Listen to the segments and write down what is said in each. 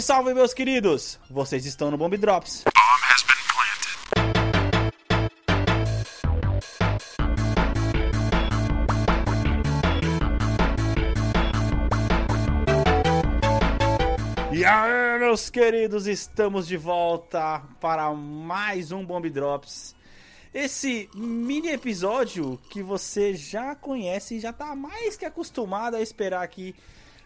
Salve, salve, meus queridos! Vocês estão no Bomb Drops. E aí, meus queridos, estamos de volta para mais um Bomb Drops. Esse mini episódio que você já conhece e já tá mais que acostumado a esperar aqui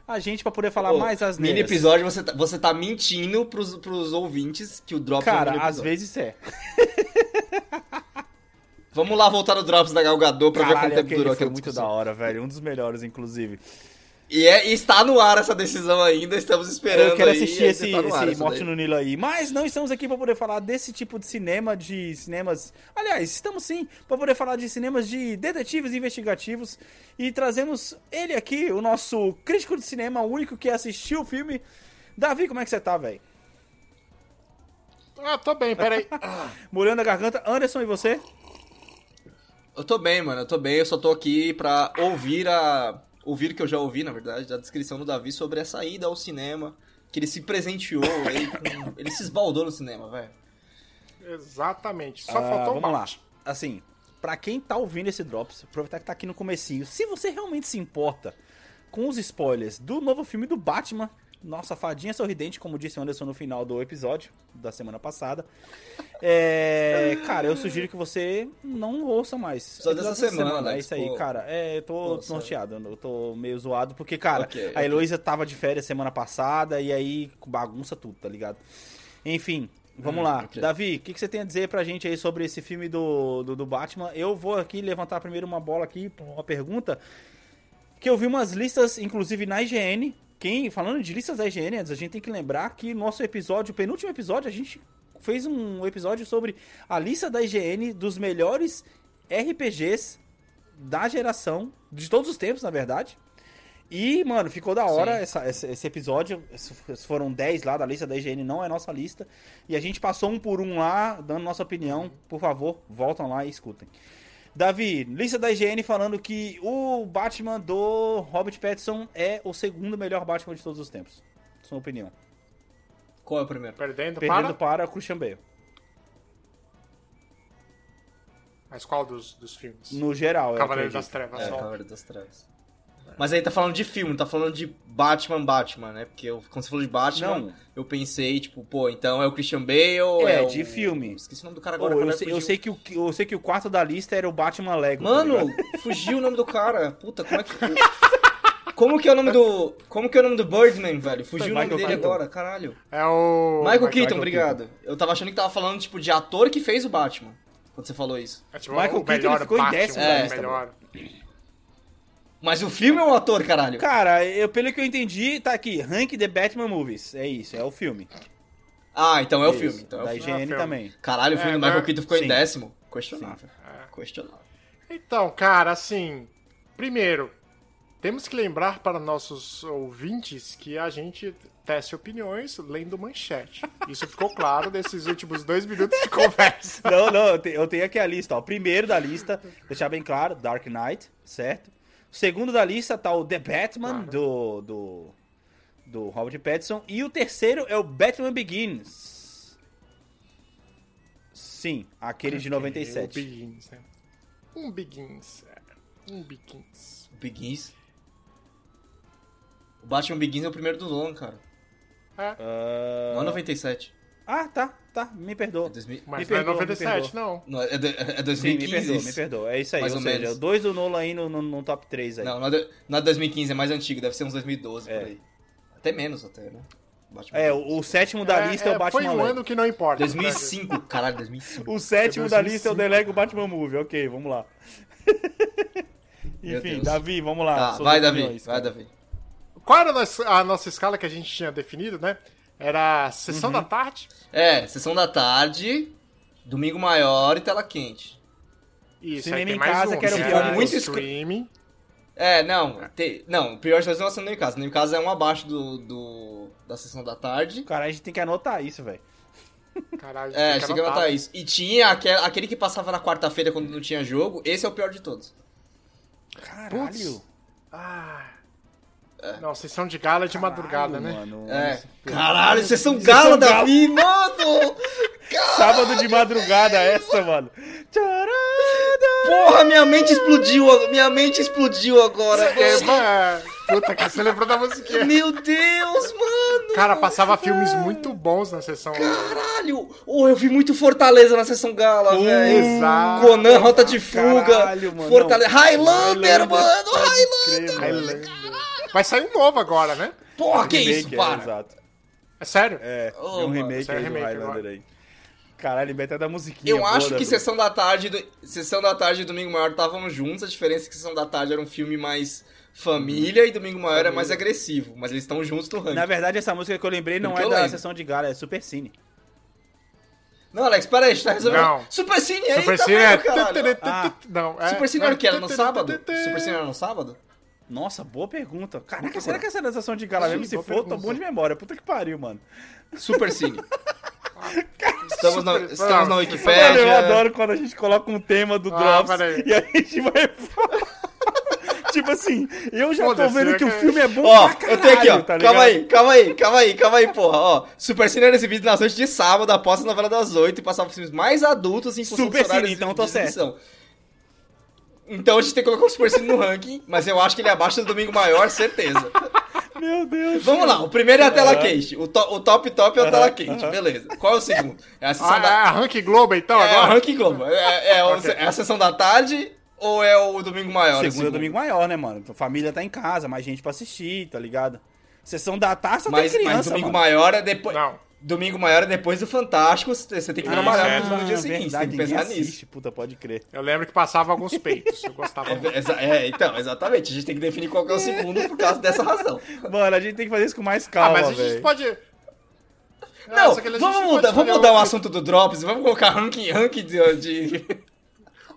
a gente para poder falar Ô, mais as Mini episódio, você tá, você tá mentindo pros, pros ouvintes que o Drops é um Cara, às vezes é. Vamos lá voltar no Drops da Galgador pra ver Caralho, quanto tempo aquele durou foi aquela muito discussão. da hora, velho. Um dos melhores, inclusive. E, é, e está no ar essa decisão ainda, estamos esperando Eu quero aí, assistir esse, tá no ar esse Morte no Nilo aí. Mas não estamos aqui para poder falar desse tipo de cinema, de cinemas. Aliás, estamos sim para poder falar de cinemas de detetives investigativos. E trazemos ele aqui, o nosso crítico de cinema, o único que assistiu o filme. Davi, como é que você tá, velho? Ah, tô bem, peraí. Molhando a garganta. Anderson, e você? Eu tô bem, mano, eu tô bem, eu só tô aqui pra ouvir a... Ouvir que eu já ouvi, na verdade, da descrição do Davi sobre essa ida ao cinema, que ele se presenteou, ele, com- ele se esbaldou no cinema, velho. Exatamente. Só Ah, faltou vamos lá. Assim, pra quem tá ouvindo esse Drops, aproveitar que tá aqui no comecinho. Se você realmente se importa com os spoilers do novo filme do Batman, nossa fadinha sorridente, como disse o Anderson no final do episódio da semana passada. É, cara, eu sugiro que você não ouça mais. Só dessa Episódio semana, É isso aí, pô. cara. É, eu tô norteado, eu tô meio zoado, porque, cara, Ok, a. Heloísa tava de férias semana passada e aí bagunça tudo, tá ligado? Enfim, vamos Hum, lá. ok. Davi, o que, que você tem a dizer pra gente aí sobre esse filme do, do, do Batman? Eu vou aqui levantar primeiro uma bola aqui, uma pergunta. Que eu vi umas listas, inclusive na IGN. Quem, falando de listas da IGN, a gente tem que lembrar que nosso episódio, o penúltimo episódio, a gente fez um episódio sobre a lista da IGN dos melhores RPGs da geração, de todos os tempos, na verdade. E, mano, ficou da hora Sim. essa- esse, episódio. Foram 10 lá da lista da IGN, não é nossa lista. E a gente passou um por um lá, dando nossa opinião. Por favor, voltam lá e escutem. Davi, lista da IGN falando que o Batman do Robert Pattinson é o segundo melhor Batman de todos os tempos. Sua opinião. Qual é o primeiro? Perdendo, Perdendo para. para Christian Bale. Mas qual dos, dos filmes? No geral, eu Cavaleiro das. Trevas. É. Cavaleiro das Trevas. Mas aí tá falando de filme, tá falando de Batman, Batman, né? Porque eu- quando você falou de Batman, Não. eu pensei, tipo, pô, então é o Christian Bale, É, é, de o... filme. Esqueci o nome do cara Pô, agora. eu, cara, sei, eu, sei que o, eu sei que o quarto da lista era o Batman Lego. tá Mano, ligado? fugiu o nome do cara. Puta, como é que... Como que é o nome do... Como que é o nome do Birdman, velho? Fugiu o nome Michael dele Keaton. agora, caralho. É o. Michael, Keaton, Michael obrigado. Eu tava achando que tava falando, tipo, de ator que fez o Batman. Quando você falou isso. É, tipo, Michael o Keaton, ficou em Batman, décimo na o lista, melhor. Mas o filme é o ator, caralho. Cara, eu, pelo que eu entendi, tá aqui, Rank the Batman Movies. É isso, é o filme. Ah, então é o Isso, filme. Então é o da filme. IGN filme. também. Caralho, o filme É, do Michael né? Keaton ficou Sim. em décimo. Questionável. É. Questionável. Então, cara, assim. Primeiro, temos que lembrar para nossos ouvintes que a gente teste opiniões lendo manchete. Isso ficou claro nesses últimos dois minutos de conversa. Não, não, eu tenho aqui a lista, ó. Primeiro da lista, deixar bem claro, Dark Knight, certo? Segundo da lista tá o The Batman, Claro. do, do, do Robert Pattinson. E o terceiro é o Batman Begins. Sim, aquele de O 97. Begins, né? Um Begins. é, Um Begins. O Begins. O Batman Begins é o primeiro do Nolan, cara. É, Ah, Não é 97. Ah, tá, tá, me perdoa. É 2000... mas Me não perdoa, é me 97, não. Não, é, do- é Sim, me 2015. perdoa, me perdoa. É isso aí, Mais ou, ou seja, menos. dois do Nolan aí no, no, no top 3 aí. Não, não é, do- não é 2015, é mais antigo, deve ser uns 2012 É. por aí. Até menos, até, né? Batman É, o, o sétimo da lista é, o Batman Foi um Lego. ano que não importa. 2005, caralho, 2005. O sétimo É da lista é o 2005. The Lego Batman Movie. Ok, vamos lá. Enfim. Davi, vamos lá. Tá, vai, Davi, opiniões, vai. Davi. Qual era a nossa, a nossa escala que a gente tinha definido, né? Era sessão Uhum. da tarde. É, sessão da tarde, domingo maior e tela quente. Isso, Cinema em casa, um. que era o pior. Muito streaming. É, não, te, não, Priorities não é sendo em casa. No caso é um abaixo do, do- da sessão da tarde. Cara, a gente tem que anotar isso, velho. Caralho, É, tem que anotar. notar isso. E tinha aquele, aquele que passava na quarta-feira quando não tinha jogo, esse é o pior de todos. Caralho. Putz. Ah, Não, sessão de gala é de madrugada, né? Mano, É. Caralho, vocês são Vocês gala, são gala. Davi, mano! Sábado de madrugada essa, mano. Porra, minha mente explodiu, minha mente explodiu agora. É, mano, puta, que você lembrou da musiquinha. Meu Deus, mano! Cara, passava filmes muito bons na sessão. Caralho! Oh, eu vi muito Fortaleza na sessão gala, velho. Exato. Conan, Rota de Fuga. Caralho, mano, Fortaleza. Highlander, Highlander, mano! Highlander! Highlander. Vai sair um novo agora, né? Porra, que Remake, isso, é, para! exato. É sério? É, Oh, tem um mano, remake isso é aí do remake Highlander aí. Caralho, ele até da musiquinha. Eu boa acho da que. Sessão da Tarde e Sessão da Tarde e Domingo Maior estavam juntos, a diferença é que Sessão da Tarde era um filme mais família e Domingo Maior é mais agressivo, mas eles estão juntos no ranking. Na verdade, essa música que eu lembrei não Porque é da lembro. sessão de gala, é Super Cine. Não, Alex, pera aí, a gente tá resolvendo. Não. Super Cine aí, Super tá Cine é. Ah. Não, é. Super Cine era o que? Era no sábado? Super Cine era no sábado? Nossa, boa pergunta. Caraca, Muito será boa. que essa é sessão de gala mesmo? Se for, tô pergunta. bom de memória. Puta que pariu, mano. Super Cine. Estamos na, estamos na Wikipédia. Mano, eu adoro quando a gente coloca um tema do Ah, Drops e a gente vai... tipo assim, eu já tô vendo é que o que- filme é bom Ó, pra caralho, eu tenho aqui, ó. tá calma aí, calma aí, calma aí, calma aí, porra. Ó, Super Cine era exibido nas noites de sábado após a novela das oito e passava filmes mais adultos em função Super Cine, então tô exibição. Então a gente tem que colocar o Super Cine no ranking, mas eu acho que ele é abaixo do Domingo Maior, certeza. Meu Deus. Vamos lá, o primeiro é a tela Aham. quente. O, to- o top top é a tela Aham, quente, aham. beleza. Qual é o segundo? É a sessão Ah, da... é a Rank Globo então É a agora? ranking Globo. É, é o- Ok. é a sessão da tarde ou é o Domingo Maior? o Segunda é segundo? domingo maior, né, mano? Então, família tá em casa, mais gente pra assistir, tá ligado? Sessão da tarde só Mas, tem criança, mas Domingo mano. Maior é depois... Não. Domingo Maior é depois do Fantástico, você tem que Ah, trabalhar é. no dia seguinte, verdade, tem que pensar ninguém nisso. assiste, Puta, pode crer. Eu lembro que passava alguns peitos. Eu gostava muito. É, exa- é, então, exatamente. A gente tem que definir qual que é o segundo por causa dessa razão. Mano, a gente tem que fazer isso com mais Ah, calma, mas a gente velho. pode. Não, Ah, só que a gente vamos pode mudar, vamos mudar o outro. assunto do Drops, vamos colocar ranking, ranking de, de-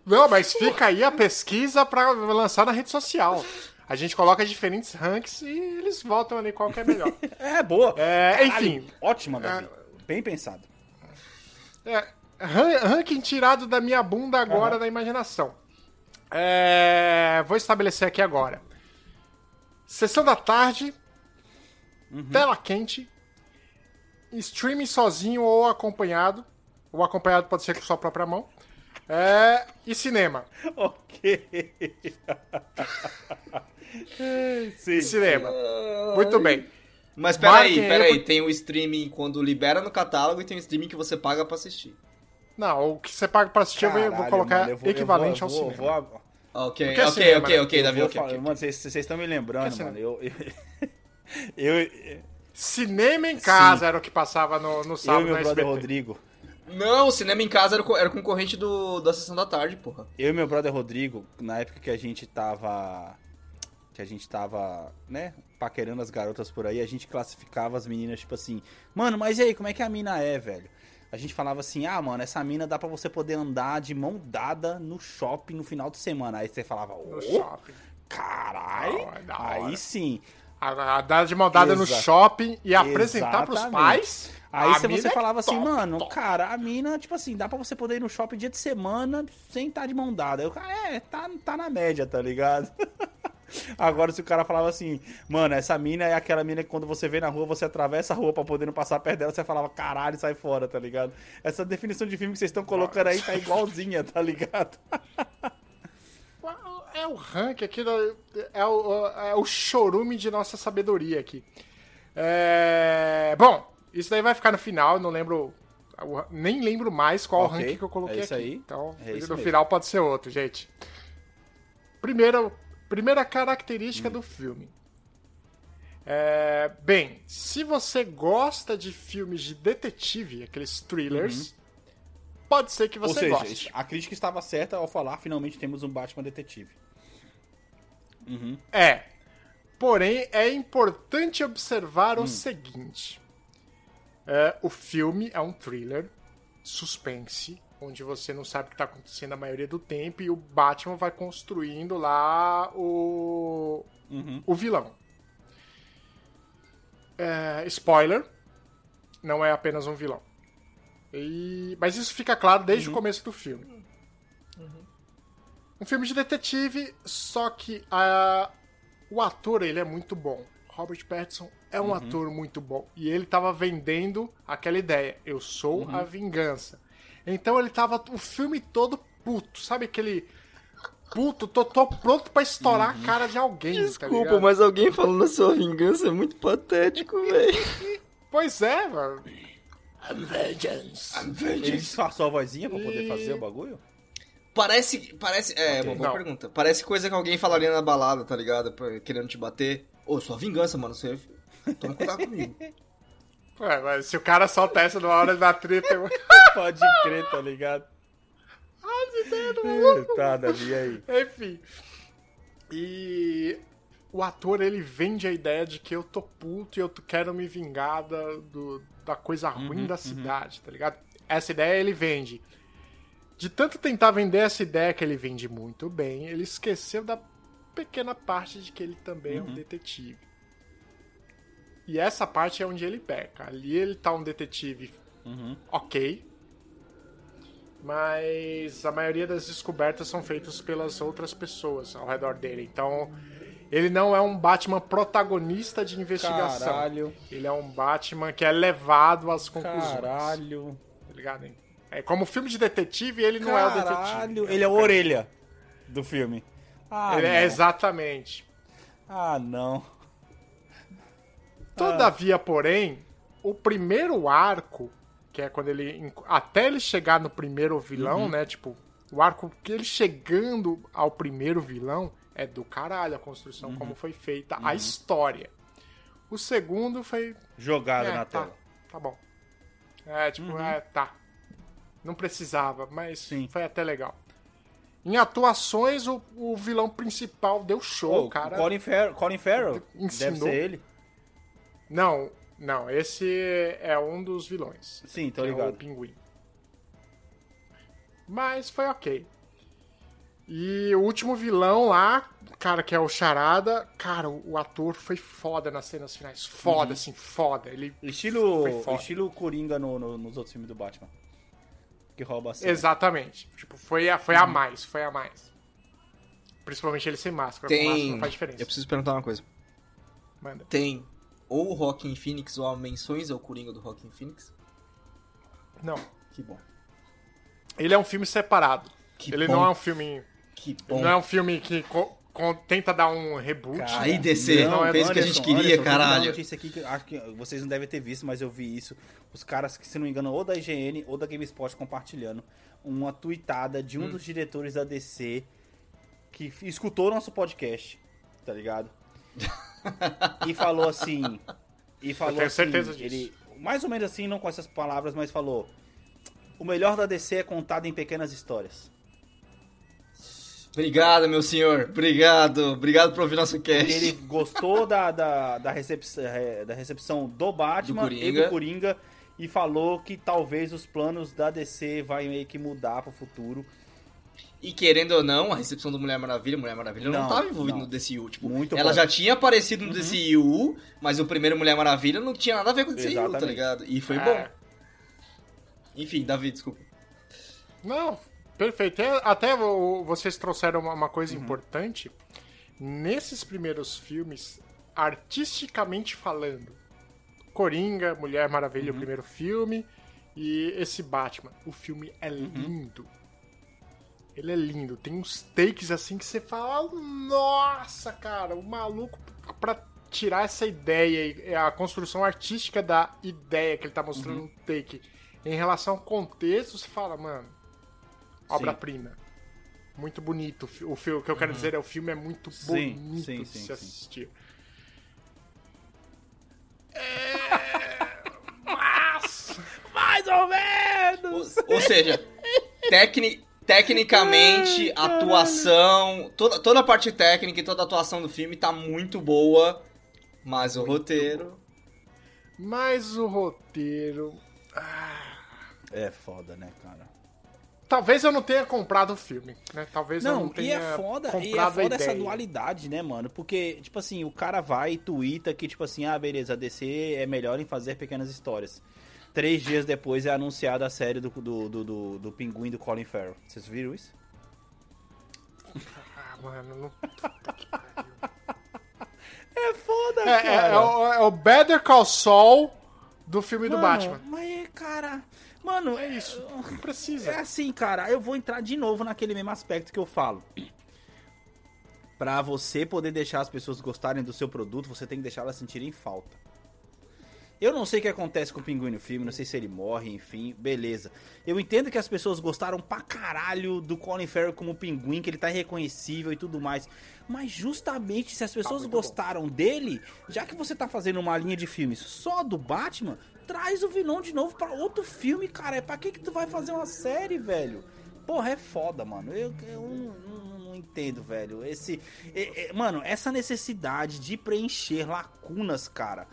Não, mas fica aí a pesquisa pra lançar na rede social. A gente coloca diferentes ranks e eles votam ali qual que é melhor. É, boa. É, enfim. Ótima, Davi. Bem pensado. É, ran- ranking tirado da minha bunda agora da imaginação. É, vou estabelecer aqui agora. Sessão da tarde, tela quente, streaming sozinho ou acompanhado. O acompanhado pode ser com sua própria mão. É, e cinema. Ok. Sim. Cinema. Muito bem. Mas peraí, Marquem aí, peraí, porque- tem o streaming quando libera no catálogo e tem o streaming que você paga pra assistir. Não, o que você paga pra assistir eu vou- eu vou Caralho, colocar mano, eu vou- eu equivalente vou- ao cinema. vou- Ok, é ok, cinema, ok, ok, eu Davi, ok, falar- ok. Mano, vocês estão me lembrando, é mano. Eu, eu, eu, Cinema em casa era o que passava no, no eu sábado e meu brother SBT. Rodrigo. Não, o cinema em casa era, era concorrente do, da sessão da tarde, porra. Eu e meu brother Rodrigo, na época que a gente tava. Que a gente tava, né, paquerando as garotas por aí, a gente classificava as meninas, tipo assim, mano, mas e aí, como é que a mina é, velho? A gente falava assim, ah, mano, essa mina dá pra você poder andar de mão dada no shopping no final de semana. Aí você falava, ô, shopping. caralho, hora. aí sim. A, a dar de mão dada no shopping e apresentar pros Exatamente. pais. Aí a você, é falava assim, top, mano, top. cara, a mina, tipo assim, dá pra você poder ir no shopping dia de semana sem estar de mão dada. Cara, é, tá, tá na média, tá ligado? Agora, se o cara falava assim, mano, essa mina é aquela mina que quando você vê na rua, você atravessa a rua pra poder não passar perto dela, você falava, caralho, sai fora, tá ligado? Essa definição de filme que vocês estão colocando aí tá igualzinha, tá ligado? É o rank aqui, é o, é o chorume de nossa sabedoria aqui. É, Bom, isso daí vai ficar no final, não lembro. Nem lembro mais qual Ok, rank que eu coloquei é isso aqui. aí, Então, é isso no mesmo. final pode ser outro, gente. Primeiro, primeira Hum. característica do filme. É, bem, se você gosta de filmes de detetive, aqueles thrillers, pode ser que Uhum. Ou você seja, goste. a crítica estava certa ao falar, finalmente temos um Batman detetive. Uhum. É. Porém, é importante observar Hum. o seguinte: É, o filme é um thriller, suspense, onde você não sabe o que está acontecendo a maioria do tempo e o Batman vai construindo lá o, Uhum. o vilão. É, spoiler: não é apenas um vilão. E- mas isso fica claro desde o começo do filme. Um filme de detetive, só que a- o ator ele é muito bom. Robert Pattinson é um ator muito bom. E ele tava vendendo aquela ideia. Eu sou a vingança. Então ele tava o filme todo puto. Sabe aquele puto? Tô, tô pronto pra estourar a cara de alguém, tá Desculpa, ligado? mas alguém falando a sua vingança é muito patético, velho. Pois é, mano. Ele disfarçou a vozinha pra poder E- fazer o bagulho? Parece. Parece. É, Ok. uma boa Não. pergunta. Parece coisa que alguém falaria na balada, tá ligado? Querendo te bater. Ô, sua vingança, mano. Você. Toma cuidado comigo. Ué, mas se o cara solta essa numa hora da treta, eu... Pode crer, tá ligado? Tá, Davi, aí? Enfim. E o ator, ele vende a ideia de que eu tô puto e eu quero me vingar da, do- da coisa ruim da cidade, tá ligado? Essa ideia ele vende. De tanto tentar vender essa ideia que ele vende muito bem, ele esqueceu da pequena parte de que ele também é um detetive. E essa parte é onde ele peca. Ali ele tá um detetive Uhum. ok. Mas a maioria das descobertas são feitas pelas outras pessoas ao redor dele. Então, ele não é um Batman protagonista de investigação. Caralho, Ele é um Batman que é levado às conclusões. caralho. Tá ligado? hein? É como filme de detetive, ele não é o detetive. Caralho, ele é a orelha do filme. Ah, Ele não. é exatamente. Ah, não. Todavia, porém, o primeiro arco, que é quando ele. Até ele chegar no primeiro vilão, Uhum. né? Tipo, o arco que ele chegando ao primeiro vilão é do caralho a construção, Uhum. como foi feita a história. O segundo foi. Jogado é, na tá, tela. tá bom. É, tipo, é, tá. Não precisava, mas Sim. foi até legal. Em atuações, o, o vilão principal deu show, Ô, cara. Colin, Fer Colin Farrell? Ensinou. Deve ser ele. Não, não, esse é um dos vilões. Sim, tô que é o ligado. pinguim. Mas foi ok. E o último vilão lá, cara, que é o Charada, cara, o, ator foi foda nas cenas finais. Foda, assim, foda. Ele. Estilo, Foi foda. estilo Coringa no- no- nos outros filmes do Batman. Que rouba a cena. Exatamente. Tipo, foi a, foi a mais, foi a mais. Principalmente ele sem máscara. Com máscara Tem. não faz diferença. Eu preciso perguntar uma coisa. Manda. Tem ou o Rockin' Phoenix ou menções ao Coringa do Rockin' Phoenix? Não. Que bom. Ele é um filme separado. Que ele bom. não é um filme. Que bom. Não é um filme que co- co- tenta dar um reboot. Cara, Aí, DC, não, é- fez o que a gente queria, Anderson, caralho. uma notícia aqui que acho que vocês não devem ter visto, mas eu vi isso. Os caras que, se não me engano, ou da IGN ou da GameSpot compartilhando uma tweetada de um Hum. dos diretores da DC que escutou nosso podcast, tá ligado? e falou assim. E falou tenho assim, certeza disso. Ele, mais ou menos assim, não com essas palavras, mas falou: O melhor da DC é contado em pequenas histórias. Obrigado, meu senhor. Obrigado. Obrigado por ouvir nosso cast. Ele gostou da, da, da, recepção, da recepção do Batman Do e do Coringa e falou que talvez os planos da DC vai meio que mudar pro futuro. E querendo ou não, a recepção do Mulher Maravilha, Mulher Maravilha não, Não, estava envolvida não. no DCU. Tipo, Muito ela bom. já tinha aparecido no DCU, mas o primeiro Mulher Maravilha não tinha nada a ver com o DCU, tá Exatamente. ligado? E foi É. bom. Enfim, Davi, desculpa. Não, perfeito. É, Até vocês trouxeram uma, uma Uhum. coisa importante. Nesses primeiros filmes, artisticamente falando, Coringa, Mulher Maravilha, Uhum. o primeiro filme, e esse Batman, o filme é Uhum. lindo. Ele é lindo. Tem uns takes assim que você fala, nossa, cara, o maluco pra tirar essa ideia, e a construção artística da ideia que ele tá mostrando Uhum. no take em relação ao contexto, você fala, mano, obra-prima. Muito bonito. O O filme, o que eu quero dizer é o filme é muito Sim, bonito sim, de sim, se sim. assistir. É... Mas... Mais ou menos! Ou, ou seja, tecni- tecnicamente, atuação, toda, toda a parte técnica e toda a atuação do filme tá muito boa, mas o roteiro. Mas o roteiro. É foda, né, cara? Talvez eu não tenha comprado o filme, né? Talvez eu não Não, tenha e é foda, comprado e é foda essa dualidade, né, mano? Porque, tipo assim, o cara vai e tuita que, tipo assim, ah, beleza, a DC é melhor em fazer pequenas histórias. Três dias depois é anunciada a série do, do, do, do, do Pinguim do Colin Farrell. Vocês viram isso? Ah, mano, não... É foda, É, é- cara. é o, é o Better Call Saul do filme do Mano, Batman. Mas, cara. Mano, É isso. Não precisa. É assim, cara, eu vou entrar de novo naquele mesmo aspecto que eu falo. Pra você poder deixar as pessoas gostarem do seu produto, você tem que deixar elas sentirem falta. Eu não sei o que acontece com o Pinguim no filme, não sei se ele morre, enfim, beleza. Eu entendo que as pessoas gostaram pra caralho do Colin Farrell como Pinguim, que ele tá irreconhecível e tudo mais. Mas justamente se as pessoas muito bom. gostaram dele, já que você tá fazendo uma linha de filmes só do Batman, traz o vilão de novo pra outro filme, cara. É pra que que tu vai fazer uma série, velho? Porra, é foda, mano. Eu, eu não, não- não entendo, velho. Esse. é- é- mano, essa necessidade de preencher lacunas, cara,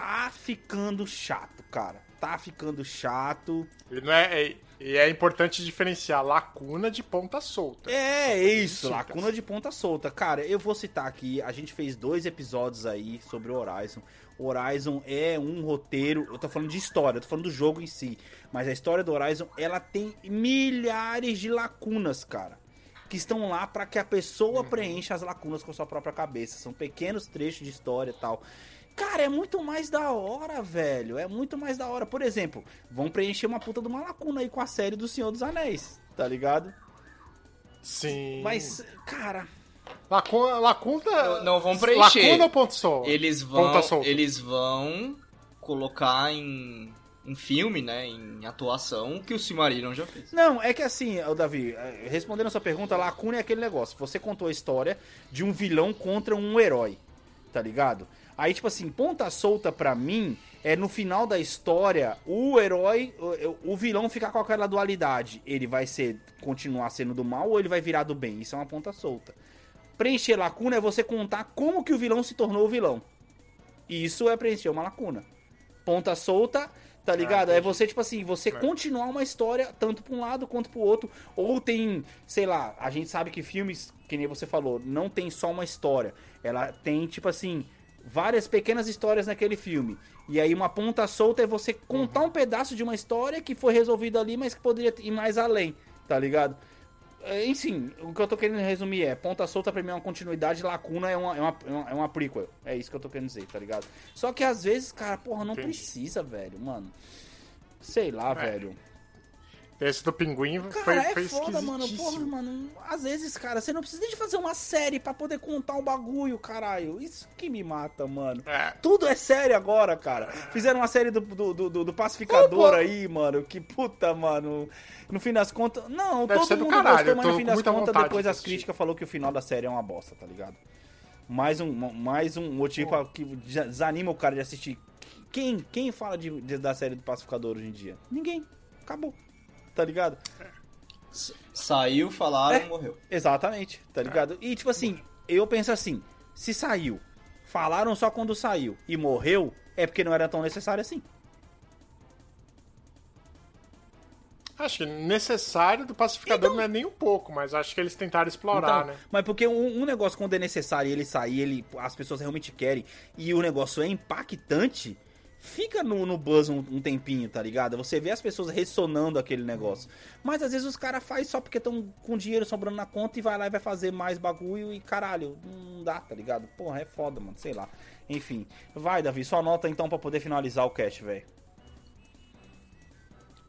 tá ficando chato, cara. Tá ficando chato. E, não é, é- e é importante diferenciar lacuna de ponta solta. É isso, lacuna de ponta solta. Cara, eu vou citar aqui, a gente fez dois episódios aí sobre o Horizon. Horizon é um roteiro, eu tô falando de história, eu tô falando do jogo em si. Mas a história do Horizon, ela tem milhares de lacunas, cara. Que estão lá pra que a pessoa preencha as lacunas com a sua própria cabeça. São pequenos trechos de história e tal. Cara, é muito mais da hora, velho. É muito mais da hora. Por exemplo, vão preencher uma puta de uma lacuna aí com a série do Senhor dos Anéis, tá ligado? Sim. Mas, cara, Lacuna. lacuna Não vão preencher. Lacuna ou ponto solto? Eles vão, eles vão colocar em, em filme, né, em atuação, que o Silmarillion já fez. Não, é que assim, Davi, eh, respondendo a sua pergunta, lacuna é aquele negócio. Você contou a história de um vilão contra um herói, tá ligado? Aí, tipo assim, ponta solta pra mim é no final da história o herói, o, o vilão ficar com aquela dualidade. Ele vai ser continuar sendo do mal ou ele vai virar do bem? Isso é uma ponta solta. Preencher lacuna é você contar como que o vilão se tornou o vilão. Isso é preencher uma lacuna. Ponta solta, tá ligado? é entendi. você, tipo assim, você É. continuar uma história tanto pra um lado quanto pro outro. Ou tem, sei lá, a gente sabe que filmes, que nem você falou, não tem só uma história. Ela tem, tipo assim, várias pequenas histórias naquele filme. E aí uma ponta solta é você contar um pedaço de uma história que foi resolvida ali, mas que poderia ir mais além, tá ligado? É, Enfim, o que eu tô querendo resumir é, ponta solta pra mim é uma continuidade, lacuna é uma, é uma, é uma, é uma prequel. É isso que eu tô querendo dizer, tá ligado? Só que às vezes, cara, porra, não Entendi. precisa, velho, mano. Sei lá, velho. Esse do pinguim Cara, foi, é foi foda, mano. Porra, mano. Às vezes, cara, você não precisa nem de fazer uma série pra poder contar um bagulho, caralho. Isso que me mata, mano. É. Tudo é sério agora, cara. Fizeram uma série do, do, do, do Pacificador Opa. aí, mano. Que puta, mano. No fim das contas. Não, Deve todo mundo caralho, gostou, mas no fim das contas, depois de as críticas falou que o final da série é uma bosta, tá ligado? Mais um, mais um motivo que desanima o cara de assistir. Quem, quem fala de, de- da série do Pacificador hoje em dia? Ninguém. Acabou. Tá ligado? Saiu, falaram, É. morreu. Exatamente, tá ligado? E tipo assim, eu penso assim, se saiu, falaram só quando saiu e morreu, é porque não era tão necessário assim. Acho que necessário do pacificador Então- não é nem um pouco, mas acho que eles tentaram explorar, Então, né? Mas porque um, um negócio quando é necessário e ele sair, ele, as pessoas realmente querem, e o negócio é impactante, fica no, no buzz um, um tempinho, tá ligado? Você vê as pessoas ressonando aquele negócio. Mas às vezes os caras fazem só porque estão com dinheiro sobrando na conta e vai lá e vai fazer mais bagulho e caralho, não dá, tá ligado? Porra, é foda, mano, sei lá. Enfim, vai, Davi, só anota então pra poder finalizar o cast, velho.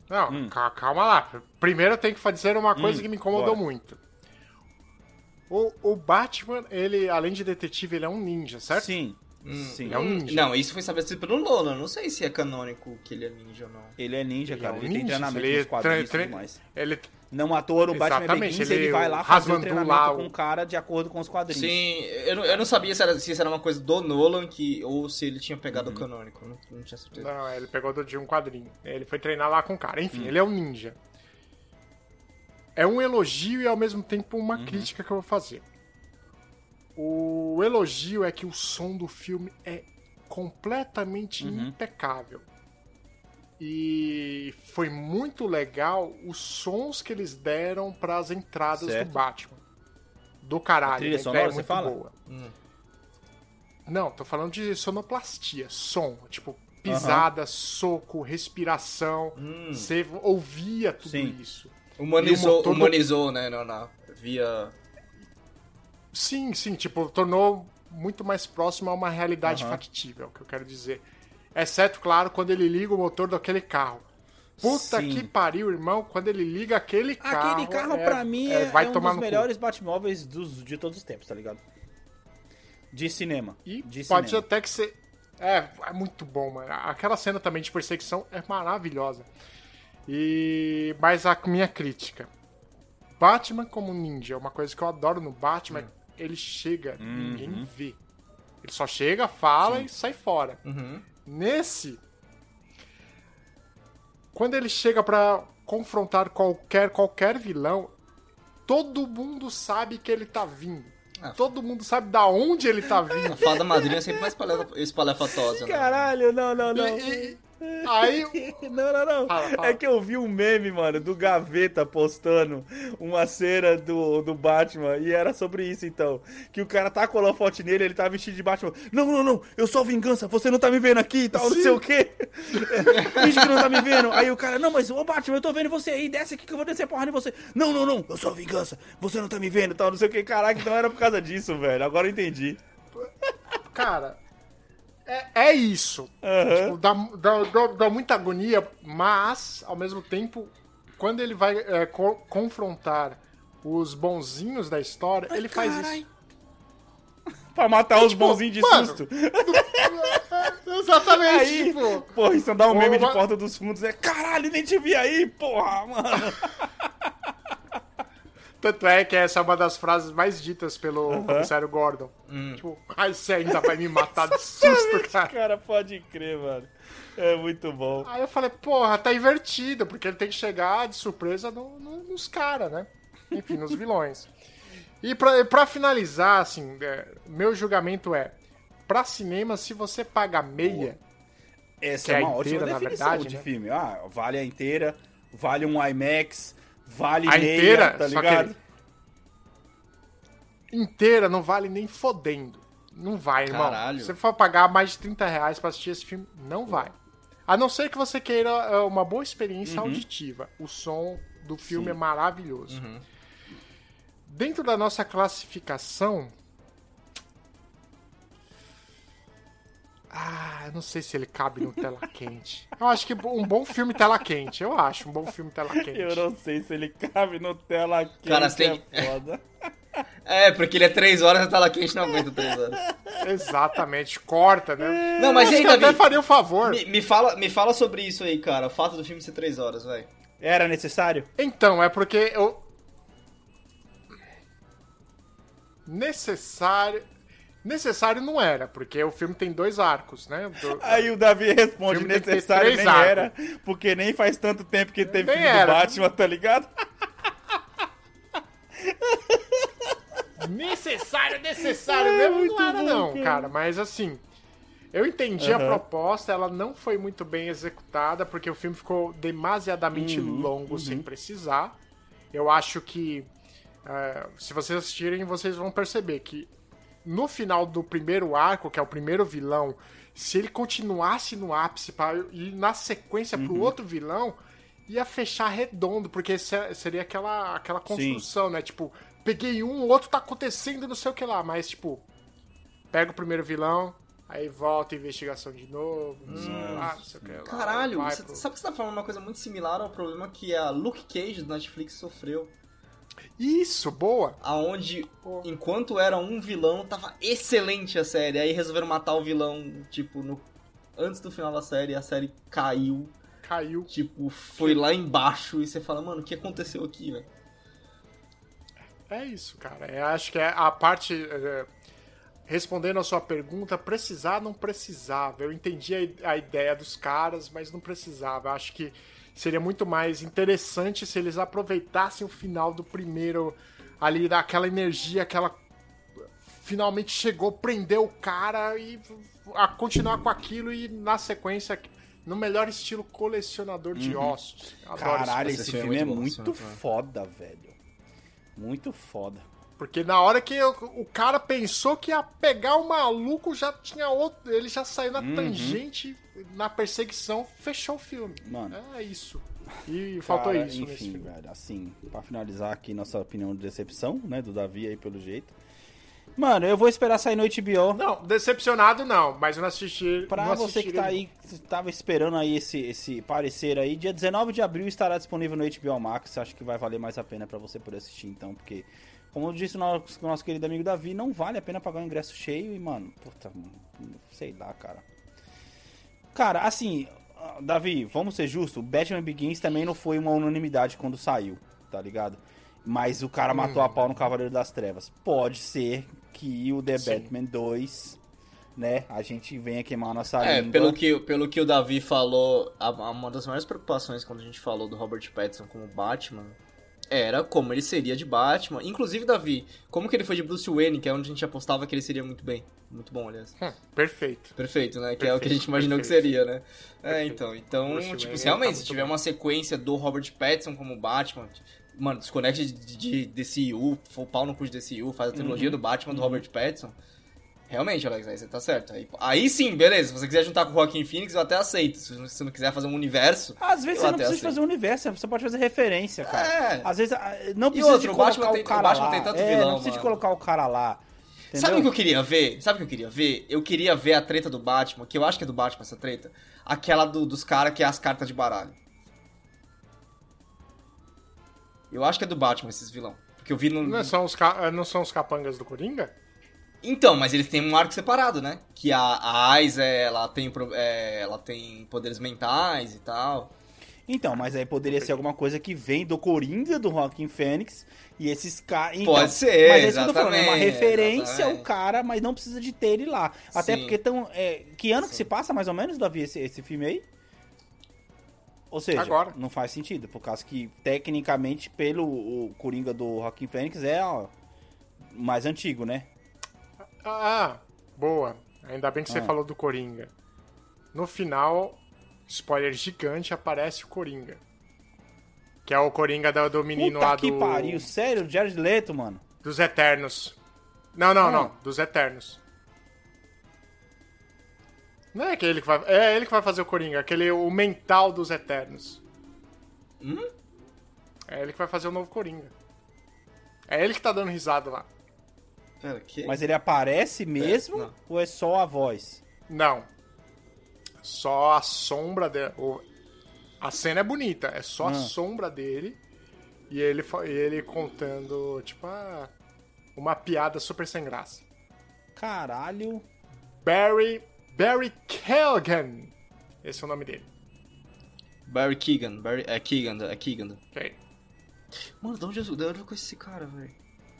Não, Hum. ca- calma lá. Primeiro eu tenho que dizer uma coisa Hum, que me incomodou bora. muito. O, o Batman, ele, além de detetive, ele é um ninja, certo? Sim. Hum. Sim. É um ninja. Não, isso foi estabelecido pelo Nolan. Não sei se é canônico que ele é ninja ou não. Ele é ninja, Ele cara. é um ele tem ninja, treinamento ele nos quadrinhos e tre- tudo mais. Ele, Não à toa, no Batman Exatamente, Begins, ele, ele- vai lá o fazer o Rasmandu treinamento lá, com o- o cara de acordo com os quadrinhos. Sim, eu não, eu não sabia se era, se isso era uma coisa do Nolan que, ou se ele tinha pegado Uhum. o canônico. Não, não tinha certeza. não, ele pegou do- de um quadrinho. Ele foi treinar lá com o cara. Hum. Enfim, ele é um ninja. É um elogio e ao mesmo tempo uma Uhum. crítica que eu vou fazer. O elogio é que o som do filme é completamente Uhum. impecável. E foi muito legal os sons que eles deram para as entradas Certo. do Batman. Do caralho. A ideia sonora, é você muito fala? boa. Hum. Não, tô falando de sonoplastia, som, tipo pisada, soco, respiração. Hum. Você ouvia tudo Sim. isso. Humanizou, motor do- humanizou né, na, na- via... Sim, sim, tipo, tornou muito mais próximo a uma realidade Aham. factível, é o que eu quero dizer. Exceto, claro, quando ele liga o motor daquele carro. Puta Sim. que pariu, irmão, quando ele liga aquele carro. Aquele carro, é- pra mim, é, é, vai é um tomar dos no cu. melhores Batmóveis dos, de todos os tempos, tá ligado? De cinema. E de pode cinema. até que ser. É, é muito bom, mano. Aquela cena também de perseguição é maravilhosa. E. Mas a minha crítica. Batman como ninja, uma coisa que eu adoro no Batman, Hum. Ele chega, Uhum. ninguém vê. Ele só chega, fala e sai fora. Uhum. Nesse. Quando ele chega pra confrontar qualquer qualquer vilão, todo mundo sabe que ele tá vindo. Ah. Todo mundo sabe da onde ele tá vindo. A fada madrinha é sempre mais espalha- espalhafatosa, né? Caralho, não, não, não. E- e- aí Não, não, não. Fala, fala. É que eu vi um meme, mano, do Gaveta postando uma cena do, do Batman e era sobre isso, então. Que o cara tá com o holofote nele, ele tá vestido de Batman. Não, não, não, eu sou vingança, você não tá me vendo aqui e tal, não Sim. sei o quê. Finge que não tá me vendo. Aí o cara, não, mas ô Batman, eu tô vendo você aí, desce aqui que eu vou descer a porrada em você. Não, não, não, eu sou vingança, você não tá me vendo e tal, não sei o quê. Caraca, então era por causa disso, velho. Agora eu entendi. Cara, é, é isso. Aham. Tipo, dá, dá, dá, dá muita agonia, mas, ao mesmo tempo, quando ele vai é, co- confrontar os bonzinhos da história, ele faz carai. isso. Pra matar os tipo, bonzinhos de mano, susto. Exatamente, Aí, tipo. porra, isso dá um meme de porta dos fundos, é caralho, nem te vi aí, porra, mano. Tanto é que essa é uma das frases mais ditas pelo comissário Gordon. Tipo, ai, você ainda vai me matar de susto, cara. Cara, pode crer, mano. É muito bom. Aí eu falei, porra, tá invertido, porque ele tem que chegar de surpresa no- no- nos caras, né? Enfim, nos vilões. E pra, pra finalizar, assim, é, meu julgamento é: pra cinema, se você paga meia, Essa é é uma ótima inteira, na definição verdade, de né? filme. Ah, vale a inteira, vale um IMAX, vale a meia, inteira, tá ligado? que inteira não vale nem fodendo. Não vai, irmão. Caralho. Se você for pagar mais de 30 reais pra assistir esse filme, não vai. A não ser que você queira é, uma boa experiência auditiva. O som do filme Uhum. Sim. é maravilhoso. Uhum. Dentro da nossa classificação. Ah, eu não sei se ele cabe no tela quente. Eu acho que um bom filme tela quente. Eu acho um bom filme tela quente. Eu não sei se ele cabe no tela quente, Cara, tem- é foda. É, porque ele é 3 horas e a tela quente não aguenta 3 horas. Exatamente, corta, né? Não, mas aí, que eu até Davi? faria o favor. Me, me fala, me fala sobre isso aí, cara. O fato do filme ser 3 horas, velho. Era necessário? Então, é porque eu. Necessário. Necessário não era, porque o filme tem dois arcos, né? Do- Aí o Davi responde, ter necessário nem arcos. era, porque nem faz tanto tempo que teve Nem filme era. do Batman, tá ligado? necessário, necessário É, mesmo muito não era bom, não, cara. cara. Mas assim, eu entendi a Aham. proposta, ela não foi muito bem executada, porque o filme ficou demasiadamente Uhum, longo sem precisar. Eu acho que, eh, se vocês assistirem, vocês vão perceber que no final do primeiro arco, que é o primeiro vilão, se ele continuasse no ápice para ir na sequência pro outro vilão, ia fechar redondo, porque se- seria aquela, aquela construção, né? Tipo, peguei um, o outro tá acontecendo, não sei o que lá, mas tipo, pega o primeiro vilão, aí volta a investigação de novo, não sei o que lá, não sei o que lá. Caralho, vai você, pro- sabe que você tá falando uma coisa muito similar ao problema que a Luke Cage do Netflix sofreu? Isso, boa. Aonde, Pô. enquanto era um vilão, tava excelente a série. Aí resolveram matar o vilão, tipo, no... antes do final da série, a série caiu. Caiu. Tipo, foi lá embaixo e você fala, mano, o que aconteceu aqui, velho? É isso, cara. Eu acho que é a parte. é, respondendo a sua pergunta, precisar não precisava. Eu entendi a, a ideia dos caras, mas não precisava. Eu acho que seria muito mais interessante se eles aproveitassem o final do primeiro ali, daquela energia, aquela. Finalmente chegou, prendeu o cara e a continuar com aquilo e na sequência, no melhor estilo colecionador de ossos. Adoro. Caralho, esse esse filme é é muito é muito foda, velho. Muito foda. Porque na hora que o, o cara pensou que ia pegar o maluco, já tinha outro. Ele já saiu na tangente, na perseguição, fechou o filme. Mano. É isso. E faltou Cara, isso nesse Enfim, velho, assim, pra finalizar aqui nossa opinião de decepção, né, do Davi aí pelo jeito. Mano, eu vou esperar sair no HBO. Não, decepcionado não, mas eu não assisti. Pra não você que tá aí, que tava esperando aí esse, esse parecer aí, dia 19 de abril estará disponível no HBO Max. Acho que vai valer mais a pena pra você poder assistir, então, porque, como disse o nosso, o nosso querido amigo Davi, não vale a pena pagar o ingresso cheio e, mano, puta, sei lá, cara. Cara, assim, Davi, vamos ser justos, Batman Begins também não foi uma unanimidade quando saiu, tá ligado? Mas o cara matou Hum. a pau no Cavaleiro das Trevas. Pode ser que o The Sim. Batman 2, né, a gente venha queimar a nossa É, língua. pelo que, pelo que o Davi falou, a- a- uma das maiores preocupações quando a gente falou do Robert Pattinson como Batman era como ele seria de Batman. Inclusive, Davi, como que ele foi de Bruce Wayne, que é onde a gente apostava que ele seria muito bem. Muito bom, aliás. Hum, perfeito. Perfeito, né? Que é o que a gente Perfeito, imaginou que perfeito. seria, né? É, Perfeito. então. Então, Bruce tipo, Wayne se tá realmente, muito se tiver bom. uma sequência do Robert Pattinson como Batman, mano, desconecte de, de DCU, for pau no cu de DCU, faz a trilogia do Batman do Robert Pattinson. Realmente, Alex, aí você tá certo. Aí, aí sim, beleza. Se você quiser juntar com o Joaquin Phoenix, eu até aceito. Se você não quiser fazer um universo. Às vezes você não precisa aceito. fazer um universo, você pode fazer referência, cara. É. Às vezes ah, não precisa outro, de o colocar Batman o tem- o cara Batman lá. tem tanto é, vilão, não precisa de mano. colocar o cara lá. Entendeu? Sabe o que eu queria ver? Sabe o que eu queria ver? Eu queria ver a treta do Batman, que eu acho que é do Batman essa treta. Aquela do- dos caras que é as cartas de baralho. Eu acho que é do Batman esses vilão. Porque eu vi no. Não são os, ca- não são os capangas do Coringa? Então, mas eles têm um arco separado, né? Que a, a Ais, é, ela, tem, é, ela tem poderes mentais e tal. Então, mas aí poderia ser alguma coisa que vem do Coringa, do Joaquim Fênix, e esses caras... Então, Pode ser, Mas é isso que eu tô falando, é uma referência exatamente. ao cara, mas não precisa de ter ele lá. Até Sim. porque tão... é, que ano que se passa, mais ou menos, Davi, esse, esse filme aí? Ou seja, Agora. não faz sentido, por causa que, tecnicamente, pelo o Coringa do Joaquim Fênix é ó, mais antigo, né? Ah, boa. Ainda bem que você Ah. falou do Coringa. No final, spoiler gigante, aparece o Coringa. Que é o Coringa do, do menino Puta lá que do, pariu, sério, Jared Leto, mano. dos Eternos. Não, não, Ah. não. Dos Eternos. Não é que ele que vai. É ele que vai fazer o Coringa, aquele o mental dos Eternos. Hum? É ele que vai fazer o novo Coringa. É ele que tá dando risada lá. Pera, que? Mas ele aparece mesmo ou é só a voz? Não. Só a sombra dele. o- A cena é bonita, é só a Ah. sombra dele e ele, e ele contando, tipo, ah, uma piada super sem graça. Caralho. Barry. Barry Keoghan. Esse é o nome dele. Barry Keegan. Barry, é Keegan, é Keegan. Ok. Mano, de onde de onde eu conheço esse cara, velho?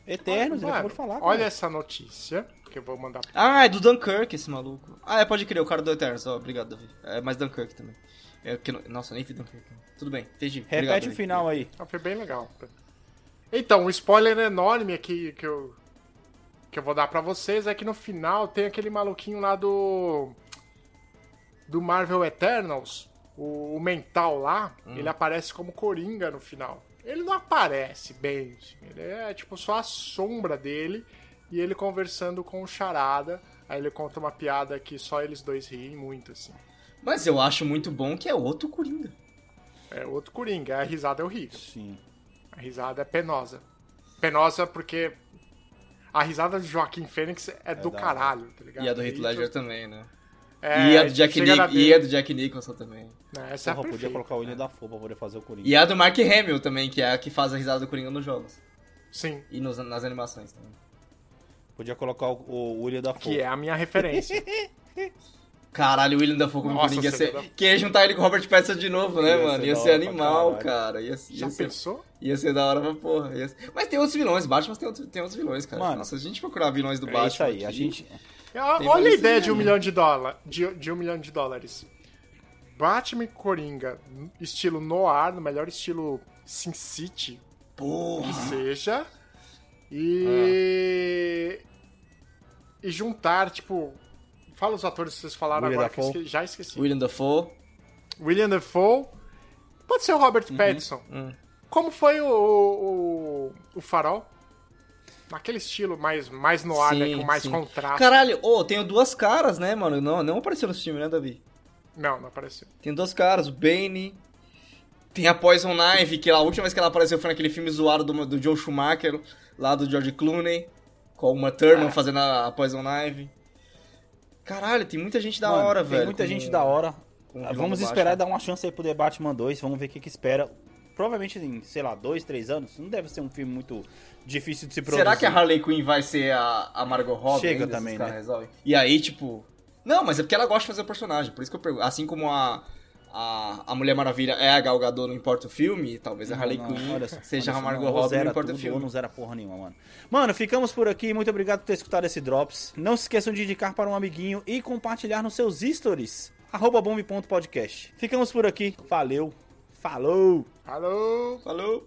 Eternos, ele Mano, acabou de falar. olha cara. essa notícia que eu vou mandar. Ah, é do Dunkirk esse maluco. Ah, é, pode crer, o cara do Eternos. Ó, obrigado, Davi. É mais Dunkirk também. É, porque, não- nossa, nem vi Dunkirk. Tudo bem, entendi. Repete Obrigado, o Davi. final aí. Ah, foi bem legal. Então, um spoiler enorme aqui que eu, que eu vou dar pra vocês é que no final tem aquele maluquinho lá do. Do Marvel Eternals, o, o mental lá, ele aparece como Coringa no final. Ele não aparece bem, assim, ele é tipo só a sombra dele e ele conversando com o Charada. Aí ele conta uma piada que só eles dois riem muito, assim. Mas eu acho muito bom que é outro Coringa. É outro Coringa, a risada é horrível. Sim. A risada é penosa. Penosa porque a risada de Joaquim Fênix é, do da caralho, tá ligado? E a do Heath Ledger tu- também, né? É, e a do Jack Nich- e a do Jack Nicholson também. Essa é a Porra, podia perfeita. colocar o William da Fo pra poder fazer o Coringa. E a do Mark Hamill também, que é a que faz a risada do Coringa nos jogos. Sim, E nos- nas animações também. Podia colocar o, o William da Fo. que é a minha referência. Caralho, o William Dafoe como Nossa, Coringa ia ser... dá- Queria juntar ele com o Robert Pattinson de novo, né, Ia mano? ser Ia da ser animal, cara. Ia, Já ia, ser, pensou? ia ser da hora pra porra. Ser- Mas tem outros vilões, Batman tem, outro- tem outros vilões, cara. Mano, Nossa, se a gente procurar vilões do É Batman isso aí, a aqui- gente... Ah, Tem Olha a ideia de um milhão de dólares. De, de um milhão de dólares. Batman e Coringa, estilo noir, no melhor estilo Sin City, Porra! que seja. E. E juntar, tipo. Fala os atores que vocês falaram William agora, que esque- já esqueci. William Dafoe. William Dafoe. Pode ser o Robert Pattinson. Hum. Como foi o, o, o Farol? Naquele estilo mais, mais noir, né? Sim, Com mais sim. contraste. Caralho, ô, tenho duas caras, né, mano? Não, não apareceu nesse filme, né, Davi? Não, não apareceu. Tem duas caras, o Bane. Tem a Poison Ivy, que a última vez que ela apareceu foi naquele filme zoado do, do Joe Schumacher, lá do George Clooney. Com uma Thurman fazendo a, a Poison Ivy. Caralho, tem muita gente da Mano, hora, tem velho. muita com- gente da hora. com vilão Vamos esperar Batman. dar uma chance aí pro The Batman 2. Vamos ver o que, que espera. Provavelmente em, sei lá, dois, três anos. Não deve ser um filme muito difícil de se produzir. Será que a Harley Quinn vai ser a, a Margot Robbie? Chega ainda, também, né? resolvem? E aí, tipo... Não, mas é porque ela gosta de fazer o personagem. Por isso que eu pergunto. Assim como a, a, a Mulher Maravilha é a Gal Gadot, não importa o filme, talvez a Harley Quinn seja a Margot Robbie, não importa tudo, o filme. Não zera porra nenhuma, mano. Mano, ficamos por aqui. Muito obrigado por ter escutado esse Drops. Não se esqueçam de indicar para um amiguinho e compartilhar nos seus stories. Arroba bombe.podcast. Ficamos por aqui. Valeu. Falou! Falou! Falou!